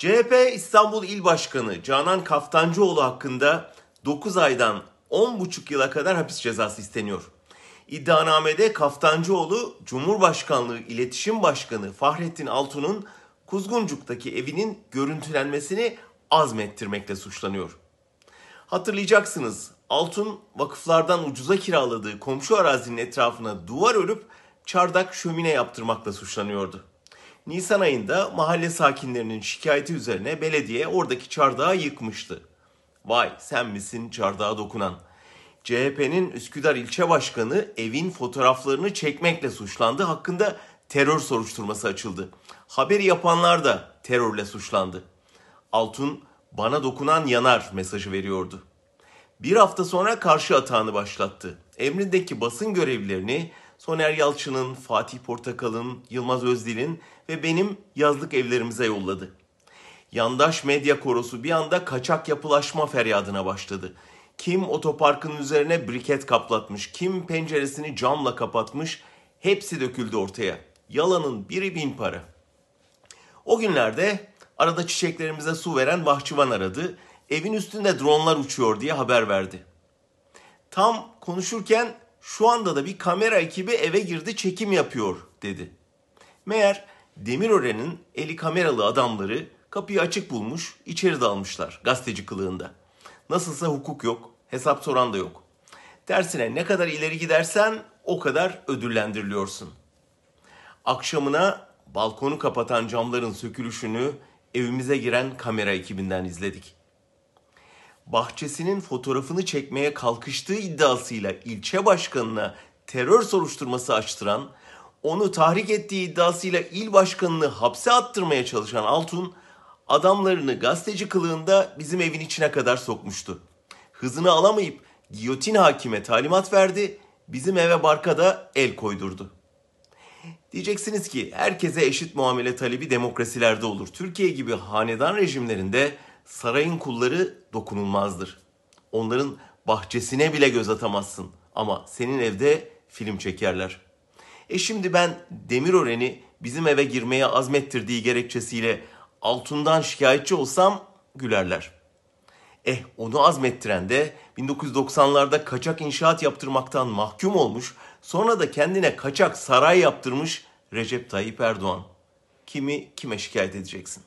CHP İstanbul İl Başkanı Canan Kaftancıoğlu hakkında 9 aydan 10,5 yıla kadar hapis cezası isteniyor. İddianamede Kaftancıoğlu Cumhurbaşkanlığı İletişim Başkanı Fahrettin Altun'un Kuzguncuk'taki evinin görüntülenmesini azmettirmekle suçlanıyor. Hatırlayacaksınız Altun vakıflardan ucuza kiraladığı komşu arazinin etrafına duvar örüp çardak şömine yaptırmakla suçlanıyordu. Nisan ayında mahalle sakinlerinin şikayeti üzerine belediye oradaki çardağı yıkmıştı. Vay sen misin çardağa dokunan? CHP'nin Üsküdar ilçe başkanı evin fotoğraflarını çekmekle suçlandı. Hakkında terör soruşturması açıldı. Haberi yapanlar da terörle suçlandı. Altun bana dokunan yanar mesajı veriyordu. Bir hafta sonra karşı atağını başlattı. Emrindeki basın görevlilerini Soner Yalçın'ın, Fatih Portakal'ın, Yılmaz Özdil'in ve benim yazlık evlerimize yolladı. Yandaş medya korosu bir anda kaçak yapılaşma feryadına başladı. Kim otoparkın üzerine briket kaplatmış, kim penceresini camla kapatmış, hepsi döküldü ortaya. Yalanın biri bin para. O günlerde arada çiçeklerimize su veren bahçıvan aradı. Evin üstünde dronlar uçuyor diye haber verdi. Tam konuşurken şu anda da bir kamera ekibi eve girdi çekim yapıyor dedi. Meğer Demirören'in eli kameralı adamları kapıyı açık bulmuş içeri dalmışlar gazeteci kılığında. Nasılsa hukuk yok hesap soran da yok. Tersine ne kadar ileri gidersen o kadar ödüllendiriliyorsun. Akşamına balkonu kapatan camların sökülüşünü evimize giren kamera ekibinden izledik. Bahçesinin fotoğrafını çekmeye kalkıştığı iddiasıyla ilçe başkanına terör soruşturması açtıran, onu tahrik ettiği iddiasıyla il başkanını hapse attırmaya çalışan Altun, adamlarını gazeteci kılığında bizim evin içine kadar sokmuştu. Hızını alamayıp giyotin hakime talimat verdi, bizim eve barka da el koydurdu. Diyeceksiniz ki herkese eşit muamele talebi demokrasilerde olur. Türkiye gibi hanedan rejimlerinde sarayın kulları dokunulmazdır. Onların bahçesine bile göz atamazsın ama senin evde film çekerler. E şimdi ben Demirören'i bizim eve girmeye azmettirdiği gerekçesiyle Altun'dan şikayetçi olsam gülerler. Eh onu azmettiren de 1990'larda kaçak inşaat yaptırmaktan mahkum olmuş, sonra da kendine kaçak saray yaptırmış Recep Tayyip Erdoğan. Kimi kime şikayet edeceksin?